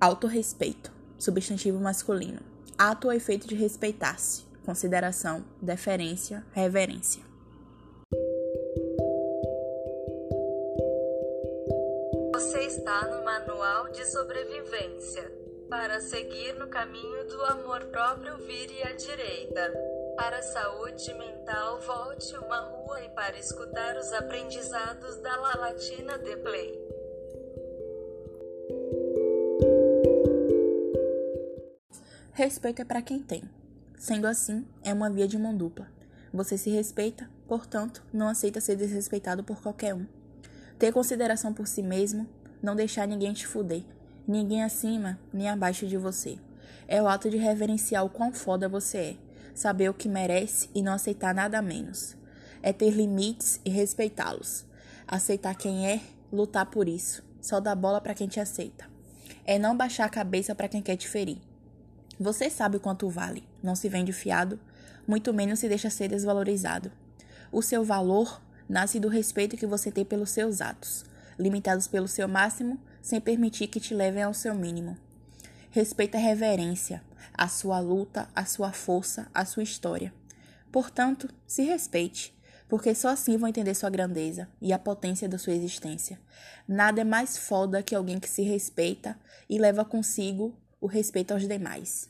Autorrespeito, substantivo masculino. Ato ou efeito de respeitar-se. Consideração, deferência, reverência. Você está no manual de sobrevivência. Para seguir no caminho do amor próprio, vire à direita. Para a saúde mental, volte uma rua e para escutar os aprendizados da La Latina de Play. Respeito é para quem tem. Sendo assim, é uma via de mão dupla. Você se respeita, portanto, não aceita ser desrespeitado por qualquer um. Ter consideração por si mesmo, não deixar ninguém te fuder, ninguém acima nem abaixo de você. É o ato de reverenciar o quão foda você é, saber o que merece e não aceitar nada menos. É ter limites e respeitá-los. Aceitar quem é, lutar por isso. Só dar bola para quem te aceita. É não baixar a cabeça para quem quer te ferir. Você sabe quanto vale, não se vende fiado, muito menos se deixa ser desvalorizado. O seu valor nasce do respeito que você tem pelos seus atos, limitados pelo seu máximo, sem permitir que te levem ao seu mínimo. Respeita a reverência, a sua luta, a sua força, a sua história. Portanto, se respeite, porque só assim vão entender sua grandeza e a potência da sua existência. Nada é mais foda que alguém que se respeita e leva consigo o respeito aos demais.